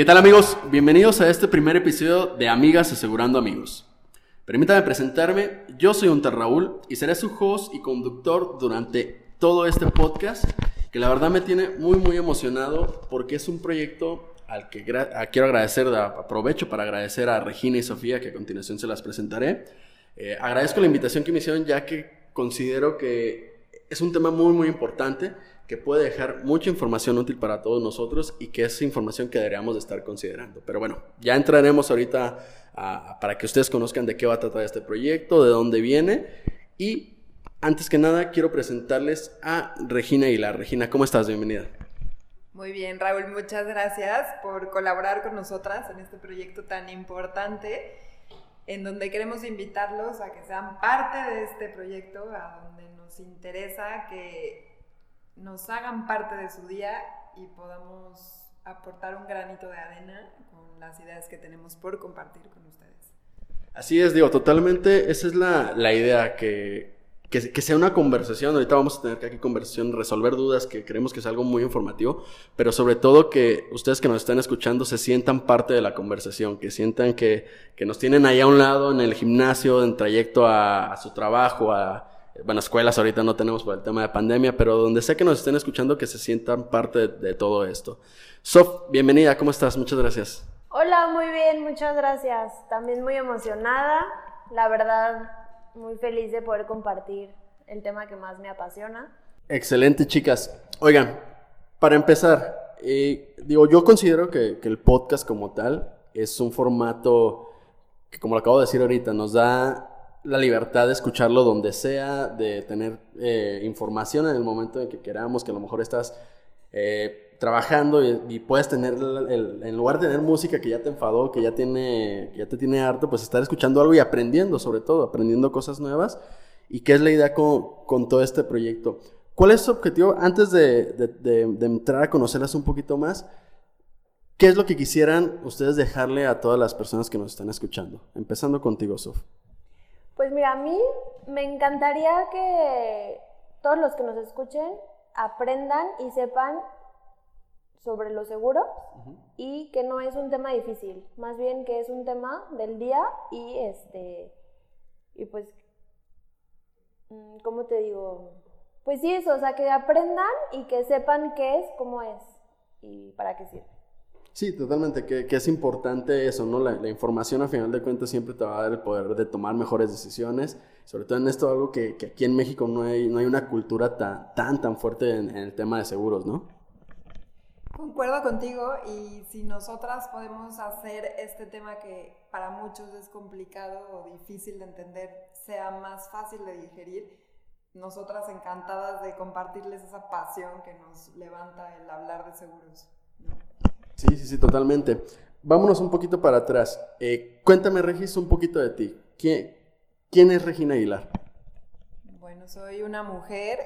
¿Qué tal amigos? Bienvenidos a este primer episodio de Amigas Asegurando Amigos. Permítame presentarme, yo soy Unter Raúl y seré su host y conductor durante todo este podcast que la verdad me tiene muy muy emocionado porque es un proyecto al que quiero agradecer, aprovecho para agradecer a Regina y Sofía que a continuación se las presentaré. Eh, agradezco la invitación que me hicieron ya que considero que es un tema muy muy importante que puede dejar mucha información útil para todos nosotros y que es información que deberíamos de estar considerando. Pero bueno, ya entraremos ahorita para que ustedes conozcan de qué va a tratar este proyecto, de dónde viene y antes que nada quiero presentarles a Regina Aguilar. Regina, ¿cómo estás? Bienvenida. Muy bien, Raúl, muchas gracias por colaborar con nosotras en este proyecto tan importante, en donde queremos invitarlos a que sean parte de este proyecto, a donde nos interesa que nos hagan parte de su día y podamos aportar un granito de arena con las ideas que tenemos por compartir con ustedes. Así es, digo, totalmente, esa es la, la idea, que, que, que, sea una conversación, ahorita vamos a tener que aquí conversación, resolver dudas, que creemos que es algo muy informativo, pero sobre todo que ustedes que nos están escuchando se sientan parte de la conversación, que sientan que, que nos tienen ahí a un lado en el gimnasio, en trayecto a, a su trabajo, a, bueno, escuelas ahorita no tenemos por el tema de pandemia, pero donde sé que nos estén escuchando, que se sientan parte de, todo esto. Sof, bienvenida, ¿cómo estás? Muchas gracias. Hola, muy bien, muchas gracias. También muy emocionada, la verdad, muy feliz de poder compartir el tema que más me apasiona. Excelente, chicas. Oigan, para empezar, eh, digo, yo considero que, que el podcast como tal es un formato que, como lo acabo de decir ahorita, nos da la libertad de escucharlo donde sea, de tener eh, información en el momento en que queramos, que a lo mejor estás eh, trabajando y, puedes tener, en lugar de tener música que ya te enfadó, que ya, tiene, ya te tiene harto, pues estar escuchando algo y aprendiendo sobre todo, aprendiendo cosas nuevas. ¿Y qué es la idea con, todo este proyecto? ¿Cuál es su objetivo? Antes de, de entrar a conocerlas un poquito más, ¿qué es lo que quisieran ustedes dejarle a todas las personas que nos están escuchando? Empezando contigo, Sof. Pues mira, a mí me encantaría que todos los que nos escuchen aprendan y sepan sobre lo seguro y que no es un tema difícil, más bien que es un tema del día y este y pues mm, ¿cómo te digo? Pues sí eso, o sea, que aprendan y que sepan qué es, cómo es y para qué sirve. Sí, totalmente, que, es importante eso, ¿no? La, información a final de cuentas siempre te va a dar el poder de tomar mejores decisiones, sobre todo en esto algo que, aquí en México no hay, no hay una cultura tan, tan, tan fuerte en, el tema de seguros, ¿no? Concuerdo contigo y si nosotras podemos hacer este tema que para muchos es complicado o difícil de entender, sea más fácil de digerir, nosotras encantadas de compartirles esa pasión que nos levanta el hablar de seguros. Sí, sí, sí, totalmente. Vámonos un poquito para atrás. Eh, cuéntame, Regis, un poquito de ti. ¿Quién, ¿Quién es Regina Aguilar? Bueno, soy una mujer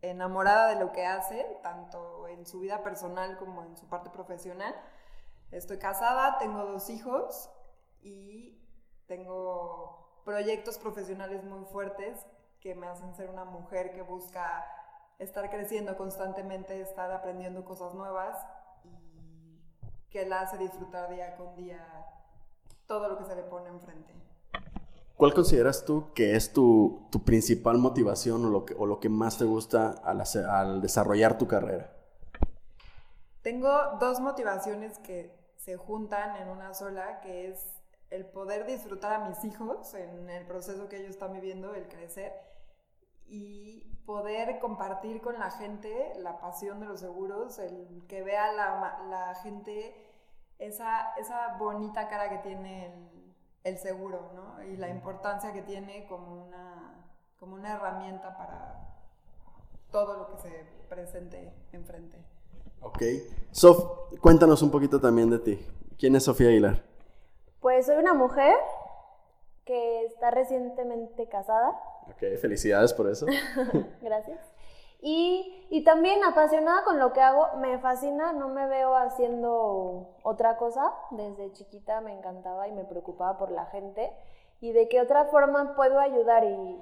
enamorada de lo que hace, tanto en su vida personal como en su parte profesional. Estoy casada, tengo dos hijos y tengo proyectos profesionales muy fuertes que me hacen ser una mujer que busca estar creciendo constantemente, estar aprendiendo cosas nuevas que la hace disfrutar día con día todo lo que se le pone enfrente. ¿Cuál consideras tú que es tu, tu principal motivación o lo, que, o lo que más te gusta al, al desarrollar tu carrera? Tengo dos motivaciones que se juntan en una sola, que es el poder disfrutar a mis hijos en el proceso que ellos están viviendo, el crecer, y poder compartir con la gente la pasión de los seguros, el que vea la, la gente esa, esa bonita cara que tiene el, el, seguro, ¿no? Y la importancia que tiene como una, como una herramienta para todo lo que se presente enfrente. Ok. Sof, cuéntanos un poquito también de ti. ¿Quién es Sofía Aguilar? Pues soy una mujer que está recientemente casada. Ok, felicidades por eso. Gracias. Y, y, también apasionada con lo que hago, me fascina, no me veo haciendo otra cosa. Desde chiquita me encantaba y me preocupaba por la gente y de qué otra forma puedo ayudar y,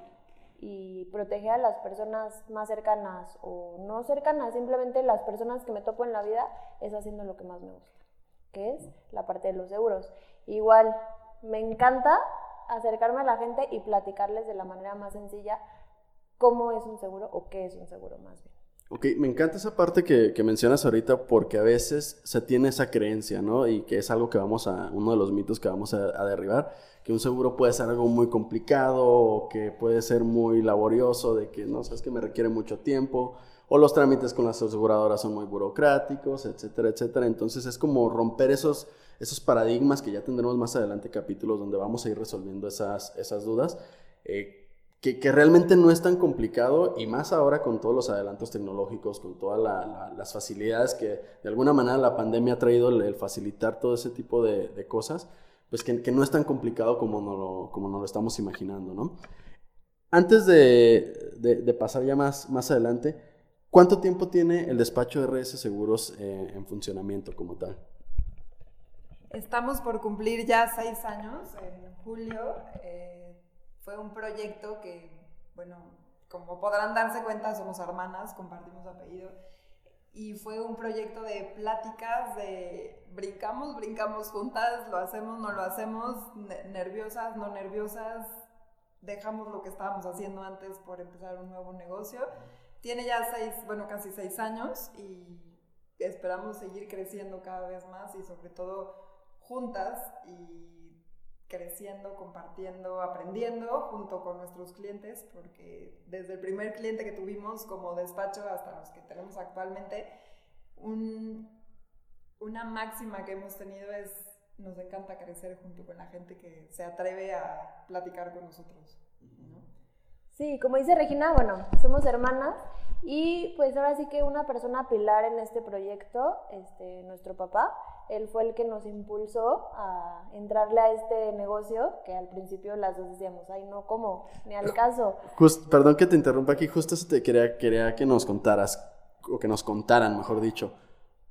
y proteger a las personas más cercanas o no cercanas, simplemente las personas que me topo en la vida, es haciendo lo que más me gusta, que es la parte de los seguros. Igual, me encanta acercarme a la gente y platicarles de la manera más sencilla cómo es un seguro o qué es un seguro más bien. Ok, me encanta esa parte que, que, mencionas ahorita porque a veces se tiene esa creencia, ¿no? Y que es algo que vamos a, uno de los mitos que vamos a, a derribar, que un seguro puede ser algo muy complicado o que puede ser muy laborioso, de que, no sabes que me requiere mucho tiempo, o los trámites con las aseguradoras son muy burocráticos, etcétera, etcétera. Entonces es como romper esos, esos paradigmas que ya tendremos más adelante capítulos donde vamos a ir resolviendo esas, esas dudas. Eh, que, realmente no es tan complicado y más ahora con todos los adelantos tecnológicos, con todas las facilidades que de alguna manera la pandemia ha traído el, facilitar todo ese tipo de, cosas, pues que, no es tan complicado como nos lo, como nos estamos imaginando, ¿no? Antes de, pasar ya más, más adelante, ¿cuánto tiempo tiene el despacho de RS Seguros eh, en funcionamiento como tal? Estamos por cumplir ya seis años en julio. Eh, fue un proyecto que, bueno, como podrán darse cuenta, somos hermanas, compartimos apellido. Y fue un proyecto de pláticas, de brincamos, brincamos juntas, lo hacemos, no lo hacemos, nerviosas, no nerviosas, dejamos lo que estábamos haciendo antes por empezar un nuevo negocio. Tiene ya seis, bueno, casi seis años y esperamos seguir creciendo cada vez más y sobre todo juntas y creciendo, compartiendo, aprendiendo junto con nuestros clientes, porque desde el primer cliente que tuvimos como despacho hasta los que tenemos actualmente, una máxima que hemos tenido es, nos encanta crecer junto con la gente que se atreve a platicar con nosotros. Sí, como dice Regina, bueno, somos hermanas y pues ahora sí que una persona pilar en este proyecto, este, nuestro papá, él fue el que nos impulsó a entrarle a este negocio, que al principio las dos decíamos, ay, no, ¿cómo? Ni al caso. perdón que te interrumpa aquí, justo eso te quería, quería que nos contaras, o que nos contaran, mejor dicho.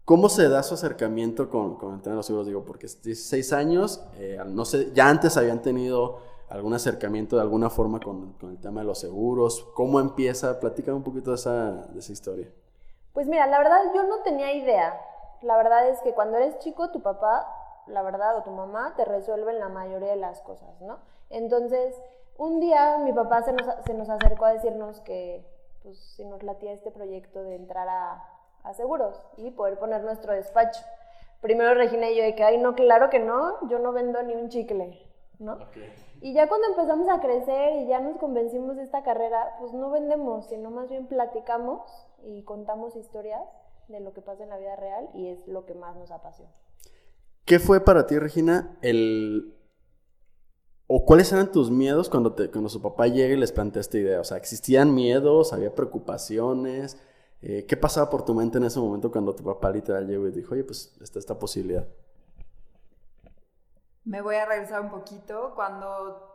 ¿Cómo se da su acercamiento con, con el tema de los seguros? Digo, porque 16 años, eh, no sé, ya antes habían tenido algún acercamiento de alguna forma con, con, el tema de los seguros. ¿Cómo empieza? Platícame un poquito de esa, de esa historia. Pues mira, la verdad yo no tenía idea la verdad es que cuando eres chico, tu papá, la verdad, o tu mamá te resuelven la mayoría de las cosas, ¿no? Entonces, un día mi papá se nos, se nos acercó a decirnos que, pues, si nos latía este proyecto de entrar a, a seguros y poder poner nuestro despacho. Primero Regina y yo de que, ay, no, claro que no, yo no vendo ni un chicle, ¿no? Y ya cuando empezamos a crecer y ya nos convencimos de esta carrera, pues no vendemos, sino más bien platicamos y contamos historias de lo que pasa en la vida real y es lo que más nos apasiona. ¿Qué fue para ti, Regina, el... o cuáles eran tus miedos cuando, cuando su papá llega y les plantea esta idea? O sea, ¿existían miedos? ¿Había preocupaciones? Eh, ¿Qué pasaba por tu mente en ese momento cuando tu papá literal llegó y dijo, oye, pues está esta posibilidad? Me voy a regresar un poquito. Cuando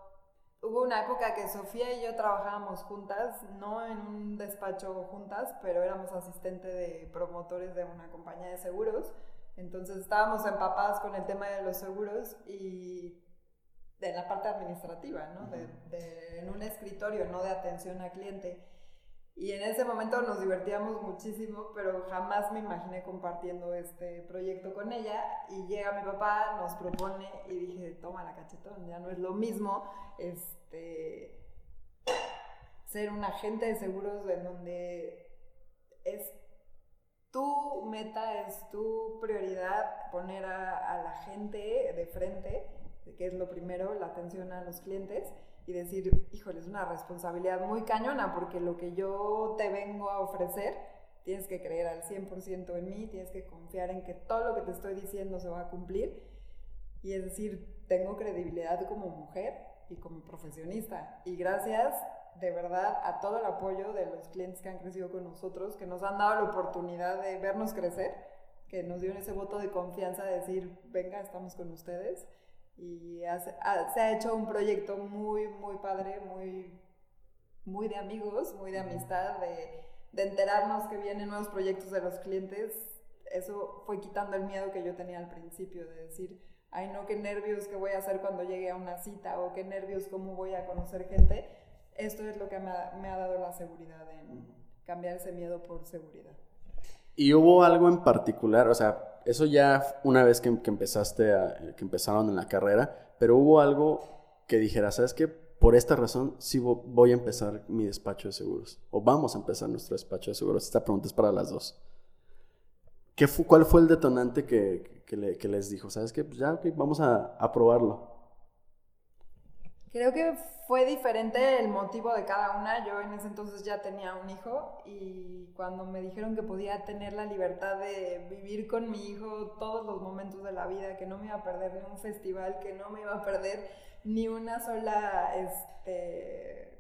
Hubo una época que Sofía y yo trabajábamos juntas, no en un despacho juntas, pero éramos asistente de promotores de una compañía de seguros. Entonces estábamos empapadas con el tema de los seguros y de la parte administrativa, ¿no? de, en un escritorio, no de atención al cliente. Y en ese momento nos divertíamos muchísimo, pero jamás me imaginé compartiendo este proyecto con ella. Y llega mi papá, nos propone y dije, toma la cachetón, ya no es lo mismo este, ser un agente de seguros en donde es tu meta, es tu prioridad poner a, a la gente de frente, que es lo primero, la atención a los clientes y decir, híjole, es una responsabilidad muy cañona porque lo que yo te vengo a ofrecer, tienes que creer al 100% en mí, tienes que confiar en que todo lo que te estoy diciendo se va a cumplir y es decir, tengo credibilidad como mujer y como profesionista. Y gracias de verdad a todo el apoyo de los clientes que han crecido con nosotros, que nos han dado la oportunidad de vernos crecer, que nos dieron ese voto de confianza de decir, venga, estamos con ustedes Y se ha hecho un proyecto muy, muy padre, muy, muy de amigos, muy de amistad, de, de enterarnos que vienen nuevos proyectos de los clientes. Eso fue quitando el miedo que yo tenía al principio, de decir, ay no, qué nervios, qué voy a hacer cuando llegue a una cita, o qué nervios, cómo voy a conocer gente. Esto es lo que me ha, me ha dado la seguridad en cambiar ese miedo por seguridad. ¿Y hubo algo en particular? O sea, eso ya una vez que, empezaste, que empezaron en la carrera, pero hubo algo que dijera, ¿sabes qué? Por esta razón sí voy a empezar mi despacho de seguros. O vamos a empezar nuestro despacho de seguros. Esta pregunta es para las dos. ¿Qué ¿Cuál fue el detonante que, que, les dijo? ¿Sabes qué? Pues ya, vamos a, a probarlo. Creo que fue diferente el motivo de cada una. Yo en ese entonces ya tenía un hijo y cuando me dijeron que podía tener la libertad de vivir con mi hijo todos los momentos de la vida, que no me iba a perder ni un festival, que no me iba a perder ni una sola este,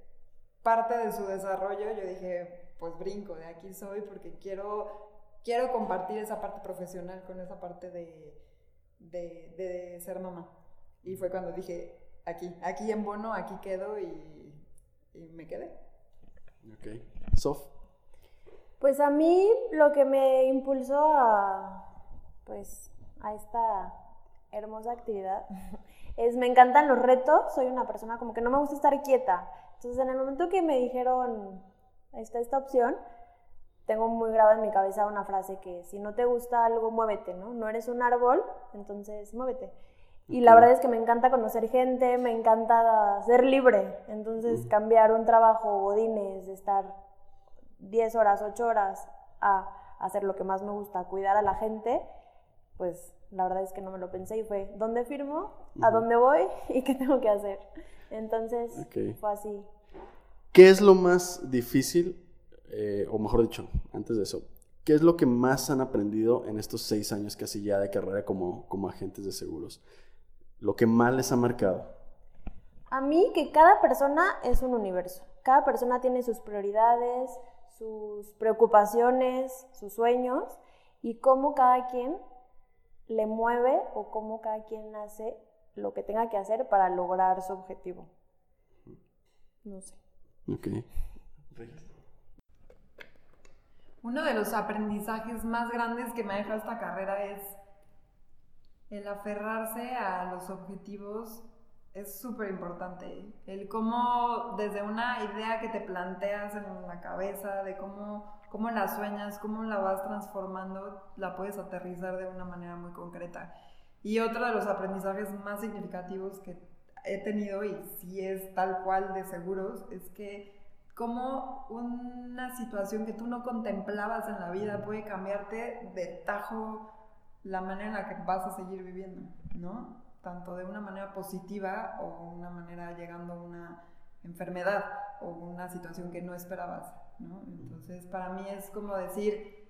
parte de su desarrollo, yo dije, pues brinco, de aquí soy porque quiero, quiero compartir esa parte profesional con esa parte de, de, de ser mamá. Y fue cuando dije, aquí, aquí en Bono, aquí quedo y, me quedé. Ok. Sof. Pues a mí lo que me impulsó a, pues, a esta hermosa actividad es, me encantan los retos, soy una persona como que no me gusta estar quieta. Entonces en el momento que me dijeron, está esta opción, tengo muy grabada en mi cabeza una frase que si no te gusta algo, muévete, ¿no? No eres un árbol, entonces muévete. Y la verdad es que me encanta conocer gente, me encanta ser libre. Entonces, cambiar un trabajo godines, de estar 10 horas, 8 horas a hacer lo que más me gusta, cuidar a la gente, pues la verdad es que no me lo pensé y fue, ¿dónde firmo? ¿A dónde voy? ¿Y qué tengo que hacer? Entonces, fue así. ¿Qué es lo más difícil, eh, o mejor dicho, antes de eso, qué es lo que más han aprendido en estos seis años casi ya de carrera como, como agentes de seguros? Lo que más les ha marcado? A mí que cada persona es un universo. Cada persona tiene sus prioridades, sus preocupaciones, sus sueños y cómo cada quien le mueve o cómo cada quien hace lo que tenga que hacer para lograr su objetivo. No sé. Ok. Uno de los aprendizajes más grandes que me ha dejado esta carrera es el aferrarse a los objetivos es súper importante. El cómo desde una idea que te planteas en la cabeza, de cómo, cómo la sueñas, cómo la vas transformando, la puedes aterrizar de una manera muy concreta. Y otro de los aprendizajes más significativos que he tenido, y si es tal cual de seguros, es que cómo una situación que tú no contemplabas en la vida puede cambiarte de tajo la manera en la que vas a seguir viviendo, ¿no? Tanto de una manera positiva o una manera llegando a una enfermedad o una situación que no esperabas, ¿no? Entonces, para mí es como decir,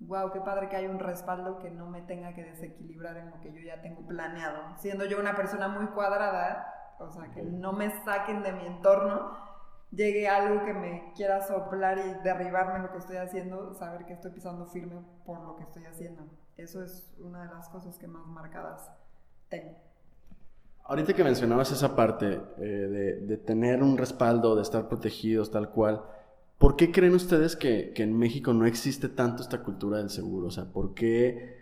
wow, qué padre que hay un respaldo que no me tenga que desequilibrar en lo que yo ya tengo planeado. Siendo yo una persona muy cuadrada, o sea, que no me saquen de mi entorno, llegue algo que me quiera soplar y derribarme lo que estoy haciendo, saber que estoy pisando firme por lo que estoy haciendo. Eso es una de las cosas que más marcadas tengo. Ahorita que mencionabas esa parte eh, de, tener un respaldo, de estar protegidos tal cual, ¿por qué creen ustedes que, en México no existe tanto esta cultura del seguro? O sea, ¿por qué,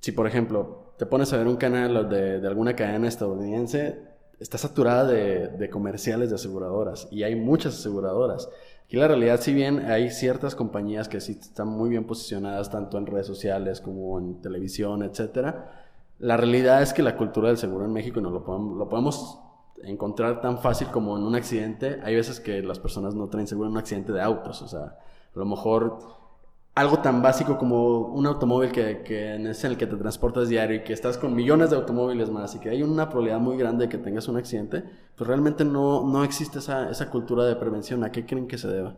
si por ejemplo te pones a ver un canal de, de alguna cadena estadounidense, está saturada de, de, comerciales de aseguradoras y hay muchas aseguradoras. Aquí la realidad, si bien hay ciertas compañías que sí están muy bien posicionadas tanto en redes sociales como en televisión, etcétera, la realidad es que la cultura del seguro en México no lo podemos, lo podemos encontrar tan fácil como en un accidente. Hay veces que las personas no traen seguro en un accidente de autos, o sea, a lo mejor algo tan básico como un automóvil que, que es en el que te transportas diario y que estás con millones de automóviles más y que hay una probabilidad muy grande de que tengas un accidente, pues realmente no, no existe esa, esa cultura de prevención. ¿A qué creen que se deba?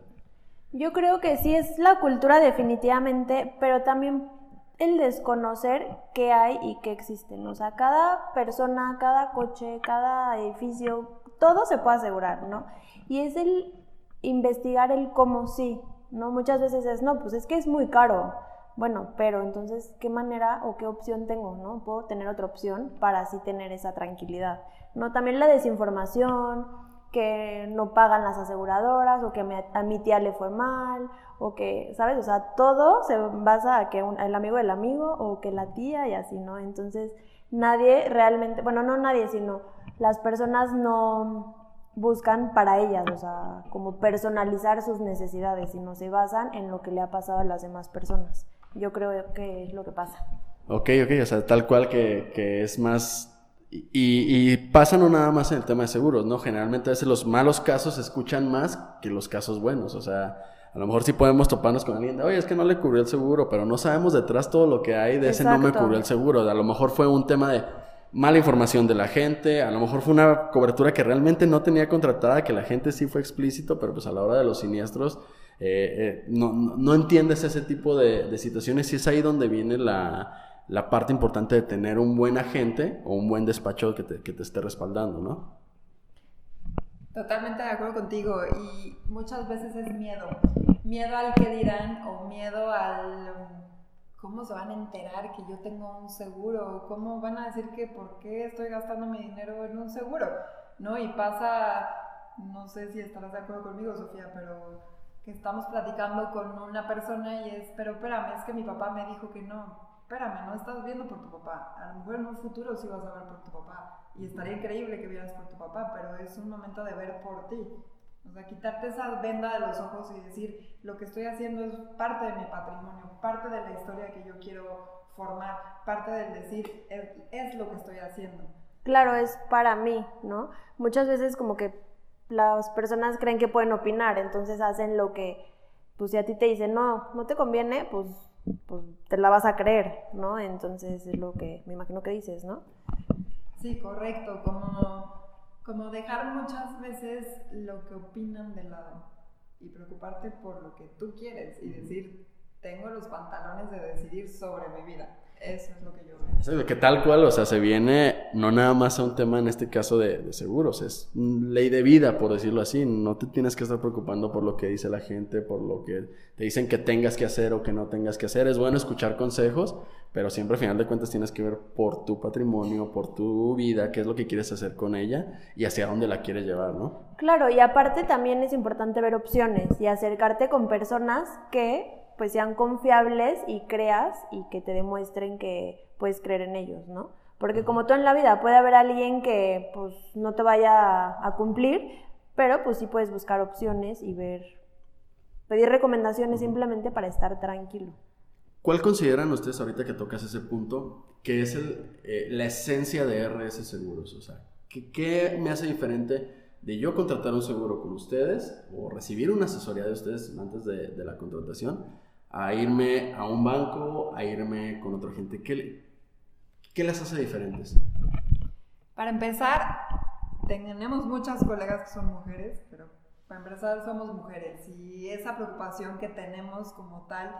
Yo creo que sí es la cultura definitivamente, pero también el desconocer qué hay y qué existen. O sea, cada persona, cada coche, cada edificio, todo se puede asegurar, ¿no? Y es el investigar el cómo sí. ¿No? Muchas veces es, no, pues es que es muy caro, Bueno, pero entonces, ¿qué manera o qué opción tengo? ¿No? Puedo tener otra opción para así tener esa tranquilidad. ¿No? También la desinformación, que no pagan las aseguradoras, o que a mi tía le fue mal, o que, ¿sabes? O sea, todo se basa a que el amigo del amigo, o que la tía y así, ¿no? Entonces, nadie realmente, bueno, no nadie, sino las personas no buscan para ellas, o sea, como personalizar sus necesidades, sino se basan en lo que le ha pasado a las demás personas. Yo creo que es lo que pasa. Ok, ok, o sea, tal cual que, que es más... Y, y, pasa no nada más en el tema de seguros, ¿no? Generalmente a veces los malos casos se escuchan más que los casos buenos, o sea, a lo mejor sí podemos toparnos con alguien de, oye, es que no le cubrió el seguro, pero no sabemos detrás todo lo que hay de ese no me cubrió el seguro. A lo mejor fue un tema de mala información de la gente, a lo mejor fue una cobertura que realmente no tenía contratada, que la gente sí fue explícito, pero pues a la hora de los siniestros eh, eh, no, no, entiendes ese tipo de, situaciones. Y es ahí donde viene la, la, parte importante de tener un buen agente o un buen despacho que te, que te esté respaldando, ¿no? Totalmente de acuerdo contigo. Y muchas veces es miedo, miedo al que dirán o miedo al ¿cómo se van a enterar que yo tengo un seguro? ¿Cómo van a decir que por qué estoy gastando mi dinero en un seguro? ¿No? Y pasa, no sé si estarás de acuerdo conmigo, Sofía, pero que estamos platicando con una persona y es, pero espérame, es que mi papá me dijo que no. Espérame, no estás viendo por tu papá. A lo mejor en un futuro sí vas a ver por tu papá. Y estaría increíble que vieras por tu papá, pero es un momento de ver por ti. O sea, quitarte esa venda de los ojos y decir, lo que estoy haciendo es parte de mi patrimonio, parte de la historia que yo quiero formar, parte del decir, es, lo que estoy haciendo. Claro, es para mí, ¿no? Muchas veces como que las personas creen que pueden opinar, entonces hacen lo que, pues si a ti te dicen, no, no te conviene, pues, pues te la vas a creer, ¿no? Entonces es lo que me imagino que dices, ¿no? Sí, correcto, como como dejar muchas veces lo que opinan de lado y preocuparte por lo que tú quieres y decir, tengo los pantalones de decidir sobre mi vida. Eso es lo que yo veo. que tal cual, o sea, se viene no nada más a un tema en este caso de, seguros, es ley de vida, por decirlo así. No te tienes que estar preocupando por lo que dice la gente, por lo que te dicen que tengas que hacer o que no tengas que hacer. Es bueno escuchar consejos, pero siempre al final de cuentas tienes que ver por tu patrimonio, por tu vida, qué es lo que quieres hacer con ella y hacia dónde la quieres llevar, ¿no? Claro, y aparte también es importante ver opciones y acercarte con personas que pues sean confiables y creas y que te demuestren que puedes creer en ellos, ¿no? Porque como todo en la vida puede haber alguien que pues no te vaya a cumplir, pero pues sí puedes buscar opciones y ver, pedir recomendaciones simplemente para estar tranquilo. ¿Cuál consideran ustedes ahorita que tocas ese punto que es el, eh, la esencia de RS Seguros? O sea, ¿qué, me hace diferente de yo contratar un seguro con ustedes o recibir una asesoría de ustedes antes de, de la contratación a irme a un banco, a irme con otra gente? ¿Qué, qué les hace diferentes? Para empezar, tenemos muchas colegas que son mujeres, pero para empezar somos mujeres y esa preocupación que tenemos como tal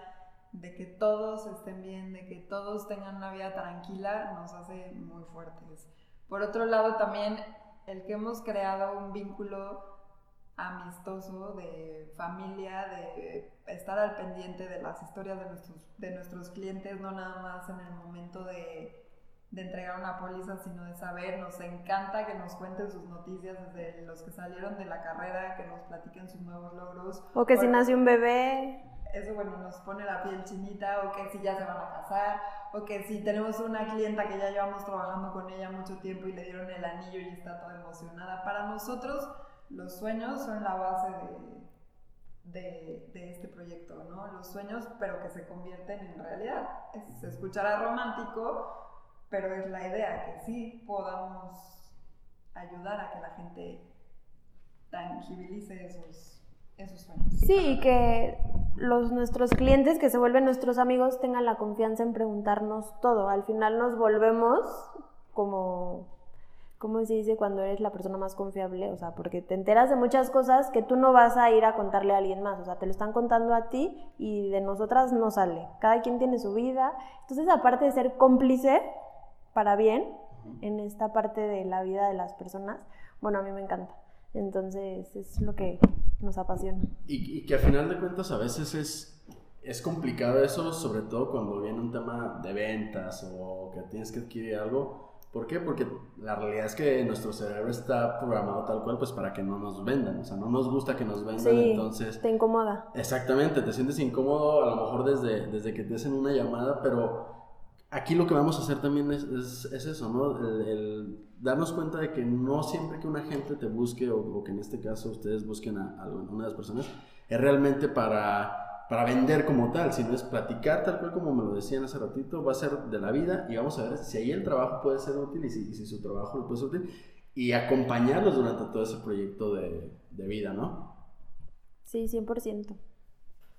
de que todos estén bien, de que todos tengan una vida tranquila, nos hace muy fuertes. Por otro lado, también el que hemos creado un vínculo amistoso, de familia, de estar al pendiente de las historias de nuestros, de nuestros clientes, no nada más en el momento de, entregar una póliza, sino de saber, nos encanta que nos cuenten sus noticias desde los que salieron de la carrera, que nos platiquen sus nuevos logros. O que si nació un bebé. Eso, bueno, nos pone la piel chinita, o que si ya se van a casar, o que si tenemos una clienta que ya llevamos trabajando con ella mucho tiempo y le dieron el anillo y está toda emocionada. Para nosotros, los sueños son la base de, de, este proyecto, ¿no? Los sueños, pero que se convierten en realidad. se escuchará romántico, pero es la idea, que sí podamos ayudar a que la gente tangibilice esos, esos sueños. Sí, que los, nuestros clientes que se vuelven nuestros amigos tengan la confianza en preguntarnos todo. Al final nos volvemos como ¿cómo se dice cuando eres la persona más confiable? O sea, porque te enteras de muchas cosas que tú no vas a ir a contarle a alguien más. O sea, te lo están contando a ti y de nosotras no sale. Cada quien tiene su vida. Entonces, aparte de ser cómplice para bien en esta parte de la vida de las personas, bueno, a mí me encanta. Entonces, es lo que nos apasiona. Y, y que a final de cuentas a veces es es complicado eso, sobre todo cuando viene un tema de ventas o que tienes que adquirir algo. ¿Por qué? Porque la realidad es que nuestro cerebro está programado tal cual pues para que no nos vendan, o sea, no nos gusta que nos vendan, Sí, entonces... te incomoda. Exactamente, te sientes incómodo a lo mejor desde, desde que te hacen una llamada, pero aquí lo que vamos a hacer también es, es, es eso, ¿no? El, el darnos cuenta de que no siempre que una gente te busque o, o que en este caso ustedes busquen a, a una de las personas, es realmente para, para vender como tal, sino es platicar tal cual como me lo decían hace ratito, va a ser de la vida y vamos a ver si ahí el trabajo puede ser útil y si, y si su trabajo le puede ser útil y acompañarlos durante todo ese proyecto de, de vida, ¿no? Sí, 100%.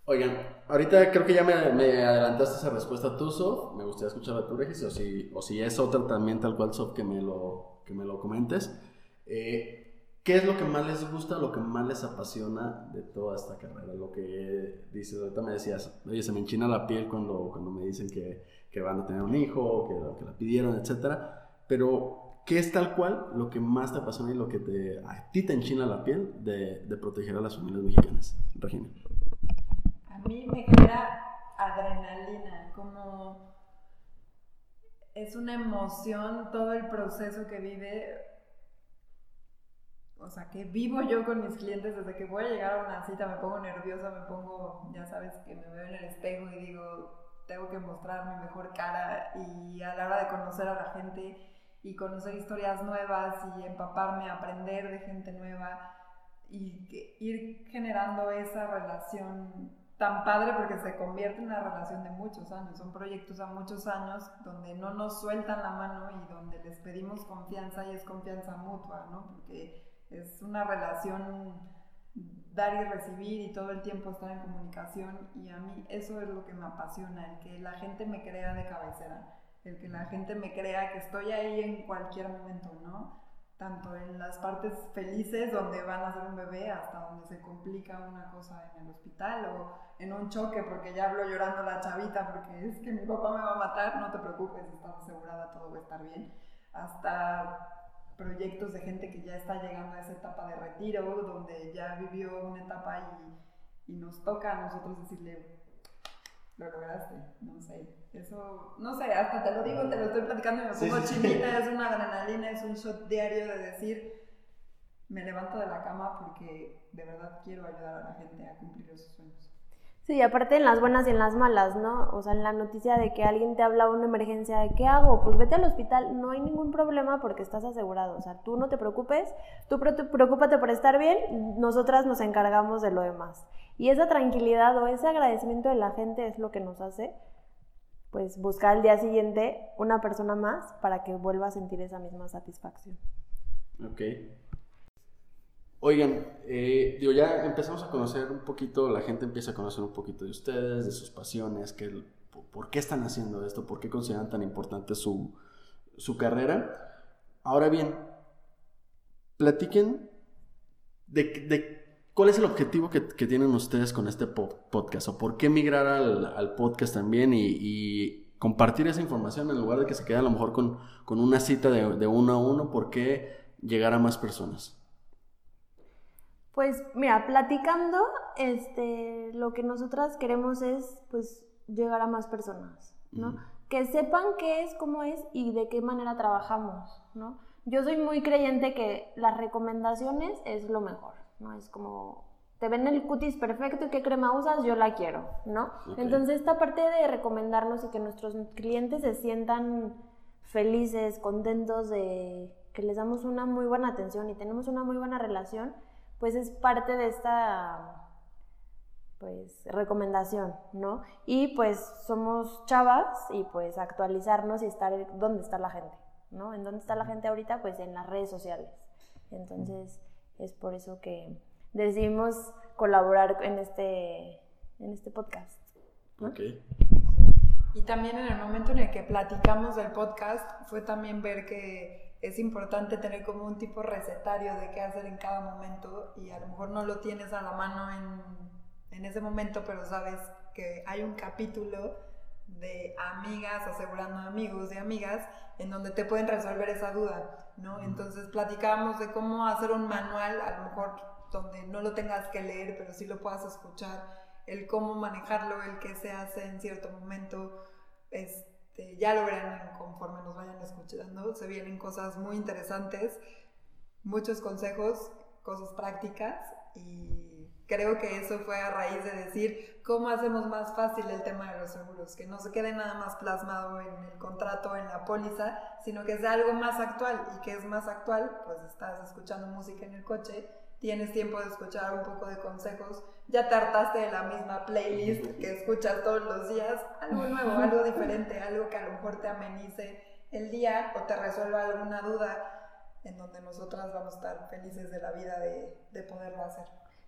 Oigan, ahorita creo que ya me, me adelantaste esa respuesta tú, Sof. Me gustaría escuchar a tu Regis, o si, o si es otra también tal cual, Sof, que me lo, que me lo comentes. Eh, ¿Qué es lo que más les gusta, lo que más les apasiona de toda esta carrera? Lo que dices, ahorita me decías, oye, se me enchina la piel cuando, cuando me dicen que, que van a tener un hijo, que, la pidieron, etcétera. Pero, ¿qué es tal cual lo que más te apasiona y lo que te, a ti te enchina la piel de, proteger a las familias mexicanas? Regina. A mí me genera adrenalina, como es una emoción todo el proceso que vive, o sea, que vivo yo con mis clientes desde que voy a llegar a una cita, me pongo nerviosa, me pongo, ya sabes, que me veo en el espejo y digo, tengo que mostrar mi mejor cara y a la hora de conocer a la gente y conocer historias nuevas y empaparme, aprender de gente nueva y ir generando esa relación tan padre porque se convierte en una relación de muchos años, son proyectos a muchos años donde no nos sueltan la mano y donde les pedimos confianza y es confianza mutua, ¿no? Porque es una relación dar y recibir y todo el tiempo estar en comunicación y a mí eso es lo que me apasiona, el que la gente me crea de cabecera, el que la gente me crea que estoy ahí en cualquier momento, ¿no? Tanto en las partes felices donde van a hacer un bebé hasta donde se complica una cosa en el hospital o en un choque porque ya hablo llorando la chavita porque es que mi papá me va a matar, no te preocupes, estás asegurada, todo va a estar bien. Hasta proyectos de gente que ya está llegando a esa etapa de retiro, donde ya vivió una etapa y, y nos toca a nosotros decirle, lo lograste, no sé, eso, no sé, hasta te lo digo, te lo estoy platicando y me pongo sí, sí. chinita, es una adrenalina, es un shot diario de decir, me levanto de la cama porque de verdad quiero ayudar a la gente a cumplir esos sueños. Sí, aparte en las buenas y en las malas, ¿no? O sea, en la noticia de que alguien te habla una emergencia de qué hago, pues vete al hospital, no hay ningún problema porque estás asegurado. O sea, tú no te preocupes, tú pre- preocúpate por estar bien, nosotras nos encargamos de lo demás. Y esa tranquilidad o ese agradecimiento de la gente es lo que nos hace, pues, buscar al día siguiente una persona más para que vuelva a sentir esa misma satisfacción. Ok. Oigan, eh, digo, ya empezamos a conocer un poquito, la gente empieza a conocer un poquito de ustedes, de sus pasiones, que, por, qué están haciendo esto, por qué consideran tan importante su, su carrera. Ahora bien, platiquen de, de cuál es el objetivo que, tienen ustedes con este po- podcast, o por qué migrar al, al podcast también y, y compartir esa información en lugar de que se quede a lo mejor con, con una cita de, de uno a uno, por qué llegar a más personas. Pues mira, platicando, este, lo que nosotras queremos es pues llegar a más personas, ¿no? Que sepan qué es, cómo es y de qué manera trabajamos, ¿no? Yo soy muy creyente que las recomendaciones es lo mejor, ¿no? Es como, te ven el cutis perfecto y qué crema usas, yo la quiero, ¿no? Entonces esta parte de recomendarnos y que nuestros clientes se sientan felices, contentos de que les damos una muy buena atención y tenemos una muy buena relación, pues es parte de esta pues recomendación, ¿no? Y pues somos chavas y pues actualizarnos y estar dónde está la gente, ¿no? ¿En dónde está la gente ahorita? Pues en las redes sociales. Entonces es por eso que decidimos colaborar en este, en este podcast. ¿no? Ok. Y también en el momento en el que platicamos del podcast fue también ver que es importante tener como un tipo recetario de qué hacer en cada momento y a lo mejor no lo tienes a la mano en, en ese momento, pero sabes que hay un capítulo de amigas asegurando amigos y amigas en donde te pueden resolver esa duda, ¿no? Entonces platicábamos de cómo hacer un manual, a lo mejor donde no lo tengas que leer, pero sí lo puedas escuchar el cómo manejarlo, el qué se hace en cierto momento. Este, ya lo verán conforme nos vayan escuchando. Se vienen cosas muy interesantes, muchos consejos, cosas prácticas y creo que eso fue a raíz de decir cómo hacemos más fácil el tema de los seguros, que no se quede nada más plasmado en el contrato, en la póliza, sino que sea algo más actual y que es más actual, pues estás escuchando música en el coche, tienes tiempo de escuchar un poco de consejos, ya te hartaste de la misma playlist que escuchas todos los días, algo nuevo, algo diferente, algo que a lo mejor te amenice el día o te resuelva alguna duda en donde nosotras vamos a estar felices de la vida de, de poderlo hacer.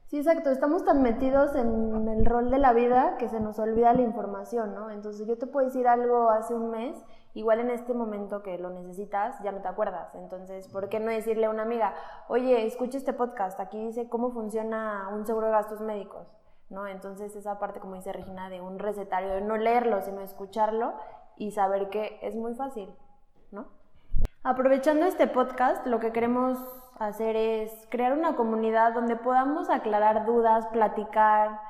Sí, exacto. Estamos tan metidos en el rol de la vida que se nos olvida la información, ¿no? Entonces yo te puedo decir algo hace un mes, igual en este momento que lo necesitas, ya no te acuerdas. Entonces, ¿por qué no decirle a una amiga, oye, escucha este podcast, aquí dice cómo funciona un seguro de gastos médicos? ¿No? Entonces esa parte, como dice Regina, de un recetario, de no leerlo, sino escucharlo y saber que es muy fácil, ¿no? Aprovechando este podcast, lo que queremos hacer es crear una comunidad donde podamos aclarar dudas, platicar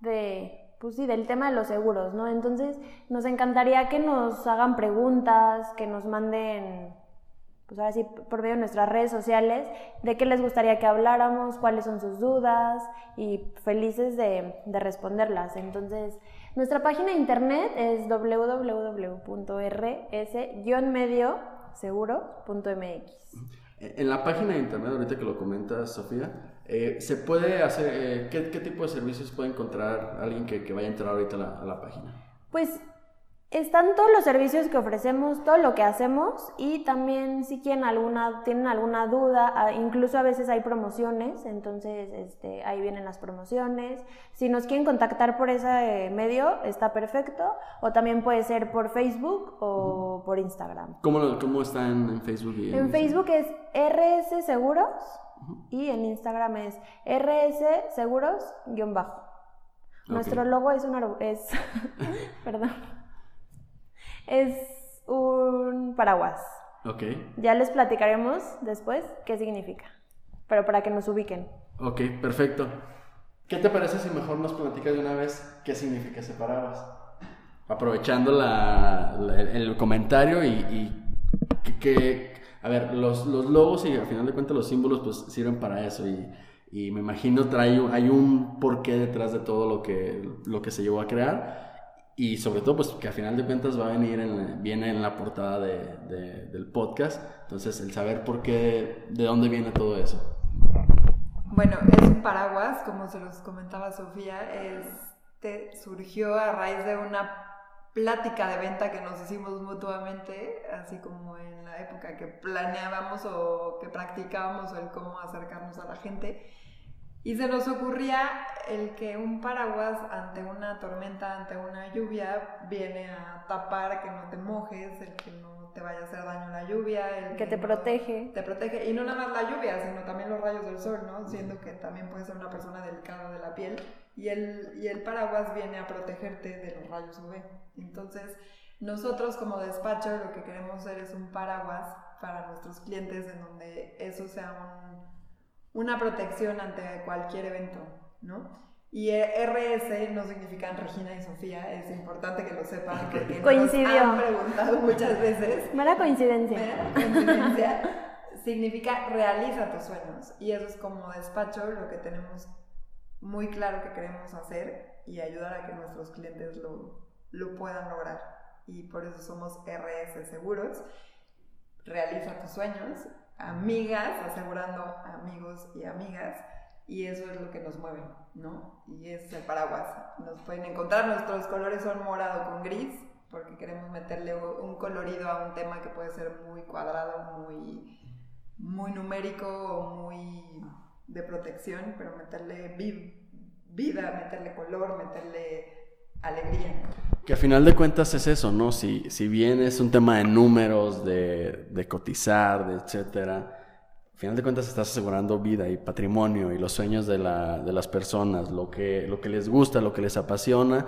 de, pues sí, del tema de los seguros, ¿no? Entonces, nos encantaría que nos hagan preguntas, que nos manden, pues ahora sí, por medio de nuestras redes sociales, de qué les gustaría que habláramos, cuáles son sus dudas y felices de, de responderlas. Entonces, nuestra página de internet es www.rs-medio seguro.mx. En la página de internet, ahorita que lo comentas, Sofía, eh, ¿se puede hacer, eh, ¿qué, tipo de servicios puede encontrar alguien que, vaya a entrar ahorita a la, a la página? Pues están todos los servicios que ofrecemos, todo lo que hacemos y también si quieren alguna, tienen alguna duda, ah, incluso a veces hay promociones, entonces este, ahí vienen las promociones. Si nos quieren contactar por ese medio, está perfecto, o también puede ser por Facebook o por Instagram. ¿Cómo, cómo está en, Facebook? en, Facebook es RS Seguros y en Instagram es RS Seguros-bajo. Nuestro logo es una... Es, perdón es un paraguas. Ok. Ya les platicaremos después qué significa, pero para que nos ubiquen. Ok, perfecto. ¿Qué te parece si mejor nos platicas de una vez qué significa ese paraguas? Aprovechando el comentario y, que, a ver, los, los, logos y al final de cuentas los símbolos pues sirven para eso y, y me imagino trae, hay un porqué detrás de todo lo que, lo que se llevó a crear y sobre todo, pues que a final de cuentas va a venir, en, viene en la portada de, del podcast. Entonces, el saber por qué, de dónde viene todo eso. Bueno, es un paraguas, como se los comentaba Sofía, este surgió a raíz de una plática de venta que nos hicimos mutuamente, así como en la época que planeábamos o que practicábamos el cómo acercarnos a la gente. Y se nos ocurría el que un paraguas ante una tormenta, ante una lluvia, viene a tapar que no te mojes, el que no te vaya a hacer daño la lluvia, el que, te protege. Te protege. Y no nada más la lluvia, sino también los rayos del sol, ¿no? Siendo que también puede ser una persona delicada de la piel. Y el, y el paraguas viene a protegerte de los rayos UV. Entonces, nosotros como despacho lo que queremos hacer es un paraguas para nuestros clientes en donde eso sea un una protección ante cualquier evento, ¿no? Y RS no significan Regina y Sofía, es importante que lo sepan porque Coincidió. nos han preguntado muchas veces. Mera coincidencia. Mera coincidencia. significa realiza tus sueños y eso es como despacho lo que tenemos muy claro que queremos hacer y ayudar a que nuestros clientes lo, lo puedan lograr. Y por eso somos RS Seguros. Realiza tus sueños amigas asegurando amigos y amigas y eso es lo que nos mueve, ¿no? Y es el paraguas. Nos pueden encontrar, nuestros colores son morado con gris porque queremos meterle un colorido a un tema que puede ser muy cuadrado, muy, muy numérico muy de protección, pero meterle vida, meterle color, meterle alegría. Que a final de cuentas es eso, ¿no? Si, si bien es un tema de números, de, de cotizar, de etcétera, final de cuentas estás asegurando vida y patrimonio y los sueños de, la, de las personas, lo que, lo que les gusta, lo que les apasiona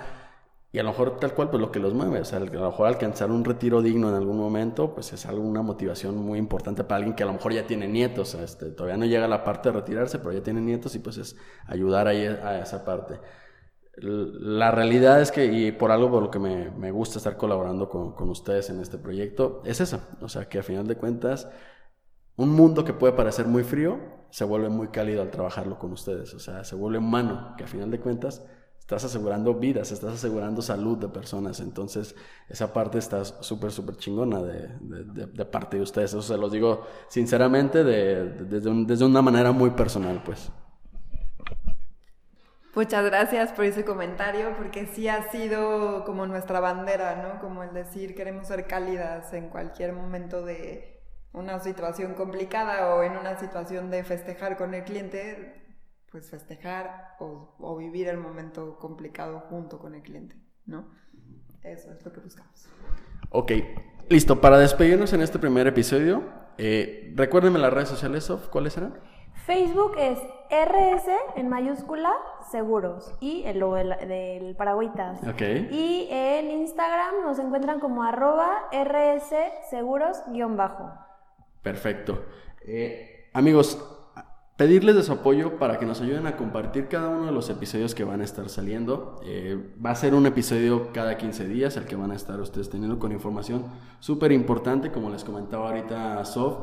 y a lo mejor tal cual pues lo que los mueve, o sea, a lo mejor alcanzar un retiro digno en algún momento pues es algo, una motivación muy importante para alguien que a lo mejor ya tiene nietos, este, todavía no llega a la parte de retirarse, pero ya tiene nietos y pues es ayudar ahí a esa parte la realidad es que, y por algo por lo que me, me gusta estar colaborando con, con, ustedes en este proyecto, es eso. O sea, que a final de cuentas, un mundo que puede parecer muy frío se vuelve muy cálido al trabajarlo con ustedes. O sea, se vuelve humano, que a final de cuentas estás asegurando vidas, estás asegurando salud de personas. Entonces, esa parte está súper, súper chingona de, de, de, parte de ustedes. Eso se los digo sinceramente desde, desde una manera muy personal, pues. Muchas gracias por ese comentario, porque sí ha sido como nuestra bandera, ¿no? Como el decir, queremos ser cálidas en cualquier momento de una situación complicada o en una situación de festejar con el cliente, pues festejar o, vivir el momento complicado junto con el cliente, ¿no? Eso es lo que buscamos. Ok, listo. Para despedirnos en este primer episodio, eh, recuérdenme las redes sociales, ¿cuáles eran? Facebook es RS en mayúscula seguros y el logo del, del Paragüitas. Y en Instagram nos encuentran como arroba RS seguros guion bajo. Perfecto. Eh, amigos, pedirles de su apoyo para que nos ayuden a compartir cada uno de los episodios que van a estar saliendo. Eh, va a ser un episodio cada 15 días, el que van a estar ustedes teniendo con información súper importante, como les comentaba ahorita Sof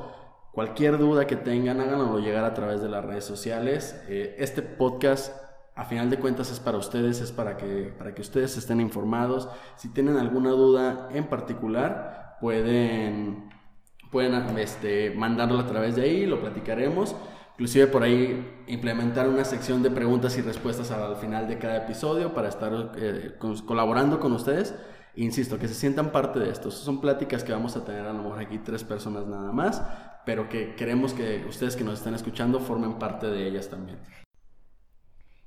Cualquier duda que tengan, háganoslo llegar a través de las redes sociales. Eh, este podcast, a final de cuentas, es para ustedes, es para que, para que ustedes estén informados. Si tienen alguna duda en particular, pueden, pueden este, mandarlo a través de ahí, lo platicaremos. Inclusive por ahí implementar una sección de preguntas y respuestas al final de cada episodio para estar eh, colaborando con ustedes. Insisto, que se sientan parte de esto. Son pláticas que vamos a tener a lo mejor aquí tres personas nada más, pero que queremos que ustedes que nos están escuchando formen parte de ellas también.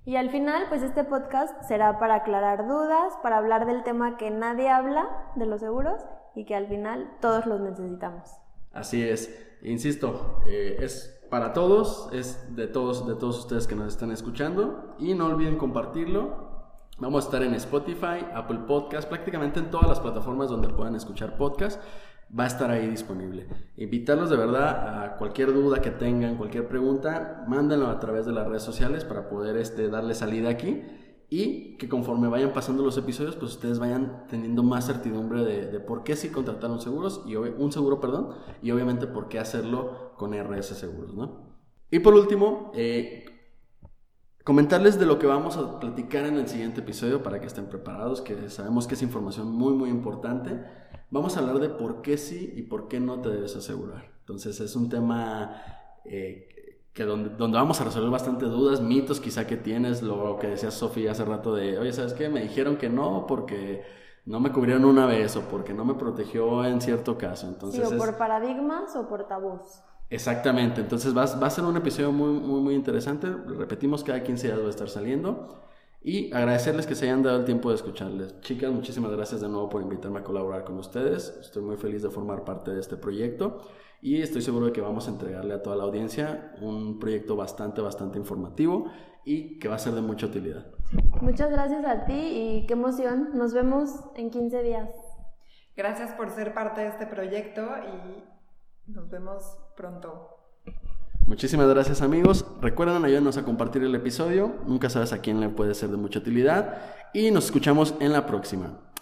Y al final, pues este podcast será para aclarar dudas, para hablar del tema que nadie habla de los seguros y que al final todos los necesitamos. Así es, insisto, eh, es para todos, es de todos, de todos ustedes que nos están escuchando y no olviden compartirlo. Vamos a estar en Spotify, Apple Podcast, prácticamente en todas las plataformas donde puedan escuchar podcast va a estar ahí disponible. Invitarlos de verdad a cualquier duda que tengan, cualquier pregunta, mándenlo a través de las redes sociales para poder este, darle salida aquí y que conforme vayan pasando los episodios, pues ustedes vayan teniendo más certidumbre de, por qué sí contratar un, seguros y, un seguro, perdón, y obviamente por qué hacerlo con RS Seguros, ¿no? Y por último, eh, comentarles de lo que vamos a platicar en el siguiente episodio para que estén preparados, que sabemos que es información muy, muy importante vamos a hablar de por qué sí y por qué no te debes asegurar. Entonces es un tema eh, que donde, donde, vamos a resolver bastante dudas, mitos quizá que tienes, lo que decía Sofía hace rato de, oye, ¿sabes qué? Me dijeron que no porque no me cubrieron una vez o porque no me protegió en cierto caso. Entonces sí, o por paradigmas o por tabús. Exactamente, entonces va, va, a ser un episodio muy, muy, muy interesante. Repetimos, cada 15 días va a estar saliendo. Y agradecerles que se hayan dado el tiempo de escucharles. Chicas, muchísimas gracias de nuevo por invitarme a colaborar con ustedes. Estoy muy feliz de formar parte de este proyecto y estoy seguro de que vamos a entregarle a toda la audiencia un proyecto bastante, bastante informativo y que va a ser de mucha utilidad. Muchas gracias a ti y qué emoción. Nos vemos en 15 días. Gracias por ser parte de este proyecto y nos vemos pronto. Muchísimas gracias amigos. Recuerden ayudarnos a compartir el episodio. Nunca sabes a quién le puede ser de mucha utilidad. Y nos escuchamos en la próxima.